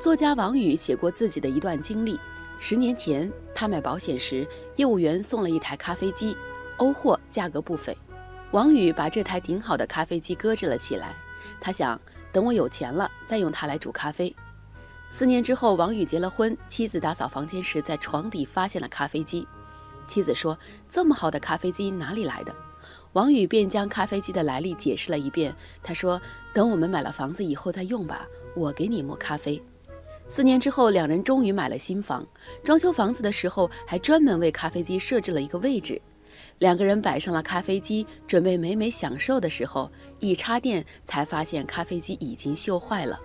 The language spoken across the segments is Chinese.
作家王宇写过自己的一段经历。十年前，他买保险时，业务员送了一台咖啡机，欧货，价格不菲。王宇把这台顶好的咖啡机搁置了起来。他想，等我有钱了，再用它来煮咖啡。四年之后，王宇结了婚，妻子打扫房间时，在床底发现了咖啡机。妻子说：“这么好的咖啡机哪里来的？”王宇便将咖啡机的来历解释了一遍。他说：“等我们买了房子以后再用吧，我给你磨咖啡。”四年之后，两人终于买了新房。装修房子的时候，还专门为咖啡机设置了一个位置。两个人摆上了咖啡机，准备美美享受的时候，一插电才发现咖啡机已经锈坏了。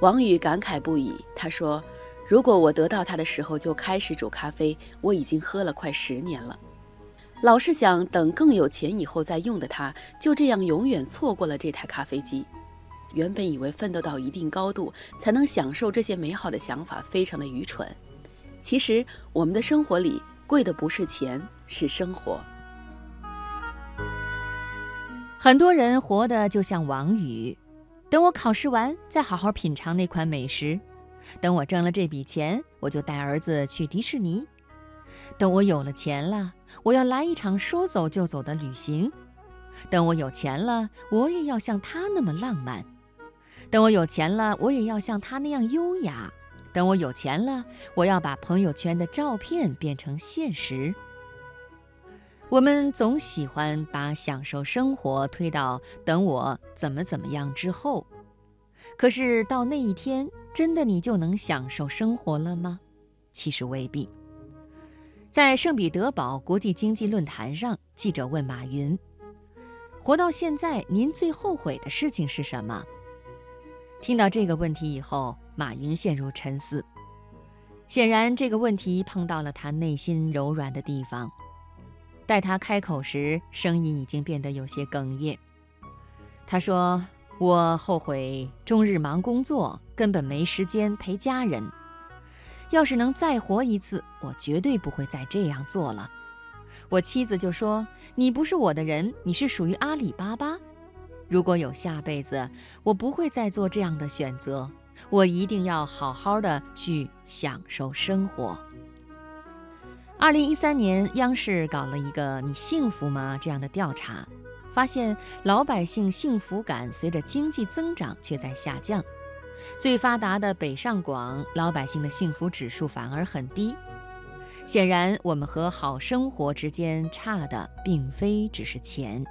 王宇感慨不已。他说：“如果我得到它的时候就开始煮咖啡，我已经喝了快十年了。”老是想等更有钱以后再用的他，就这样永远错过了这台咖啡机。原本以为奋斗到一定高度才能享受这些美好的想法，非常的愚蠢。其实我们的生活里贵的不是钱，是生活。很多人活得就像王宇，等我考试完再好好品尝那款美食，等我挣了这笔钱，我就带儿子去迪士尼。等我有了钱了，我要来一场说走就走的旅行。等我有钱了，我也要像他那么浪漫。等我有钱了，我也要像他那样优雅。等我有钱了，我要把朋友圈的照片变成现实。我们总喜欢把享受生活推到等我怎么怎么样之后，可是到那一天，真的你就能享受生活了吗？其实未必。在圣彼得堡国际经济论坛上，记者问马云：“活到现在，您最后悔的事情是什么？”听到这个问题以后，马云陷入沉思。显然，这个问题碰到了他内心柔软的地方。待他开口时，声音已经变得有些哽咽。他说：“我后悔终日忙工作，根本没时间陪家人。”要是能再活一次，我绝对不会再这样做了。我妻子就说：“你不是我的人，你是属于阿里巴巴。如果有下辈子，我不会再做这样的选择。我一定要好好的去享受生活。”二零一三年，央视搞了一个“你幸福吗”这样的调查，发现老百姓幸福感随着经济增长却在下降。最发达的北上广老百姓的幸福指数反而很低，显然我们和好生活之间差的并非只是钱。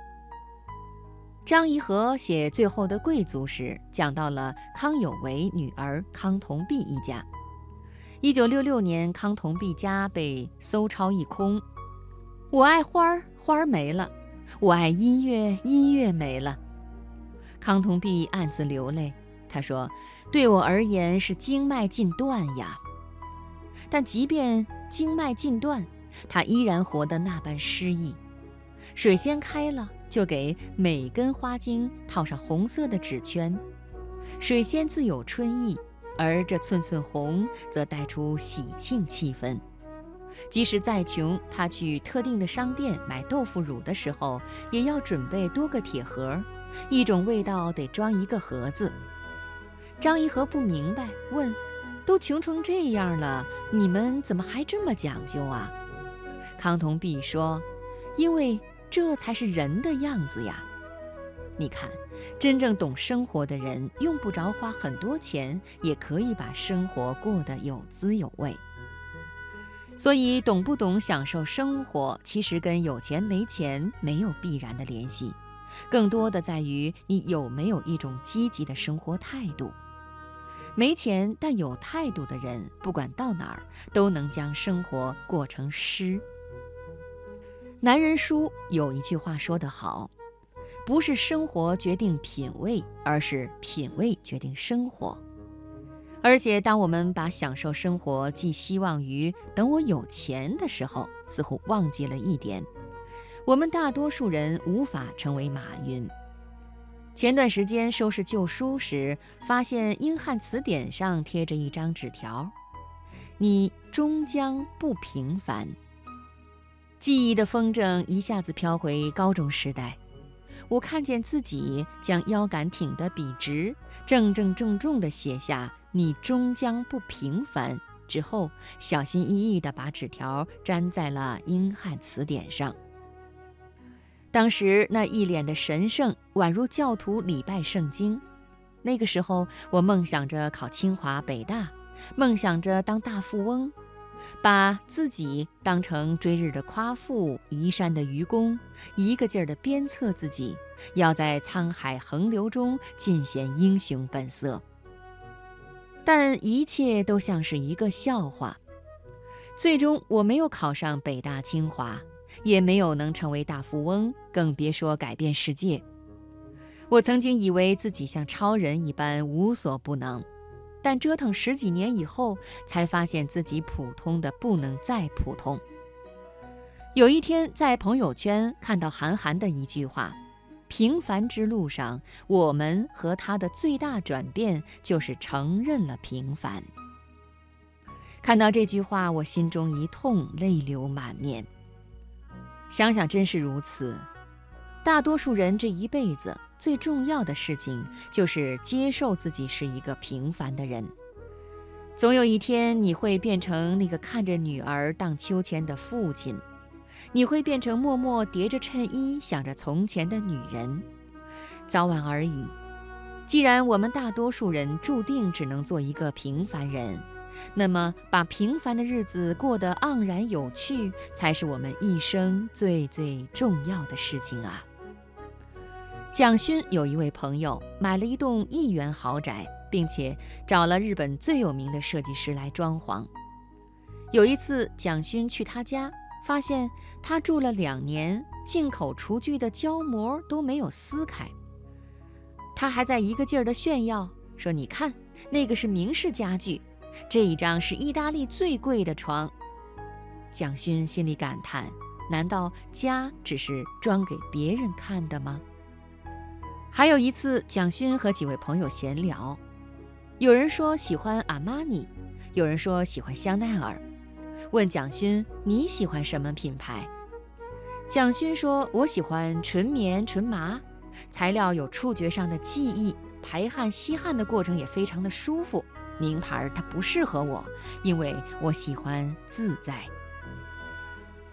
张颐和写《最后的贵族》时，讲到了康有为女儿康同弼一家。一九六六年，康同弼家被搜抄一空。我爱花儿，花儿没了；我爱音乐，音乐没了。康同弼暗自流泪，他说。对我而言是经脉尽断呀，但即便经脉尽断，他依然活得那般诗意。水仙开了，就给每根花茎套上红色的纸圈。水仙自有春意，而这寸寸红则带出喜庆气氛。即使再穷，他去特定的商店买豆腐乳的时候，也要准备多个铁盒，一种味道得装一个盒子。张一和不明白，问：“都穷成这样了，你们怎么还这么讲究啊？”康同弼说：“因为这才是人的样子呀。你看，真正懂生活的人，用不着花很多钱，也可以把生活过得有滋有味。所以，懂不懂享受生活，其实跟有钱没钱没有必然的联系，更多的在于你有没有一种积极的生活态度。”没钱但有态度的人，不管到哪儿都能将生活过成诗。男人书有一句话说得好：“不是生活决定品味，而是品味决定生活。”而且，当我们把享受生活寄希望于等我有钱的时候，似乎忘记了一点：我们大多数人无法成为马云。前段时间收拾旧书时，发现英汉词典上贴着一张纸条：“你终将不平凡。”记忆的风筝一下子飘回高中时代，我看见自己将腰杆挺得笔直，正正重重地写下：“你终将不平凡。”之后，小心翼翼地把纸条粘在了英汉词典上。当时那一脸的神圣，宛如教徒礼拜圣经。那个时候，我梦想着考清华北大，梦想着当大富翁。把自己当成追日的夸父，移山的愚公，一个劲儿地鞭策自己，要在沧海横流中尽显英雄本色。但一切都像是一个笑话。最终，我没有考上北大清华，也没有能成为大富翁，更别说改变世界。我曾经以为自己像超人一般无所不能。但折腾十几年以后，才发现自己普通的不能再普通。有一天，在朋友圈看到韩寒的一句话：“平凡之路上，我们和他的最大转变就是承认了平凡。”看到这句话，我心中一痛，泪流满面。想想真是如此。大多数人这一辈子最重要的事情，就是接受自己是一个平凡的人。总有一天，你会变成那个看着女儿荡秋千的父亲，你会变成默默叠着衬衣想着从前的女人。早晚而已。既然我们大多数人注定只能做一个平凡人，那么把平凡的日子过得盎然有趣，才是我们一生最最重要的事情啊！蒋勋有一位朋友买了一栋亿元豪宅，并且找了日本最有名的设计师来装潢。有一次，蒋勋去他家，发现他住了两年，进口厨具的胶膜都没有撕开。他还在一个劲儿地炫耀说：“你看，那个是明式家具，这一张是意大利最贵的床。”蒋勋心里感叹：难道家只是装给别人看的吗？还有一次，蒋勋和几位朋友闲聊，有人说喜欢阿玛尼，有人说喜欢香奈儿，问蒋勋你喜欢什么品牌？蒋勋说：“我喜欢纯棉纯麻，材料有触觉上的记忆，排汗吸汗的过程也非常的舒服。名牌它不适合我，因为我喜欢自在。”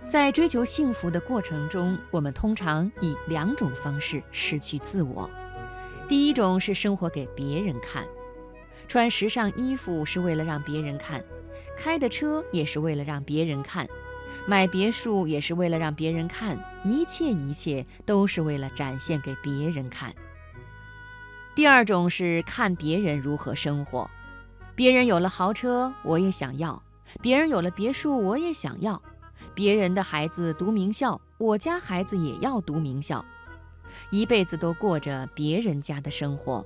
在追求幸福的过程中，我们通常以两种方式失去自我。第一种是生活给别人看，穿时尚衣服是为了让别人看，开的车也是为了让别人看，买别墅也是为了让别人看，一切一切都是为了展现给别人看。第二种是看别人如何生活，别人有了豪车，我也想要；别人有了别墅，我也想要。别人的孩子读名校，我家孩子也要读名校，一辈子都过着别人家的生活。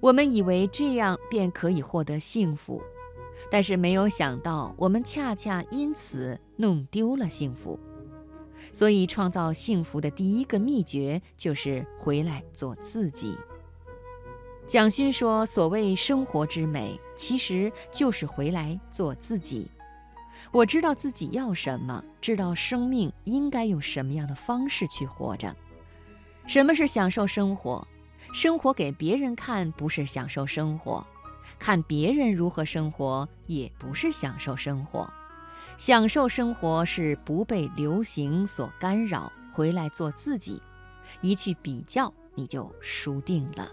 我们以为这样便可以获得幸福，但是没有想到，我们恰恰因此弄丢了幸福。所以，创造幸福的第一个秘诀就是回来做自己。蒋勋说：“所谓生活之美，其实就是回来做自己。”我知道自己要什么，知道生命应该用什么样的方式去活着。什么是享受生活？生活给别人看不是享受生活，看别人如何生活也不是享受生活。享受生活是不被流行所干扰，回来做自己。一去比较，你就输定了。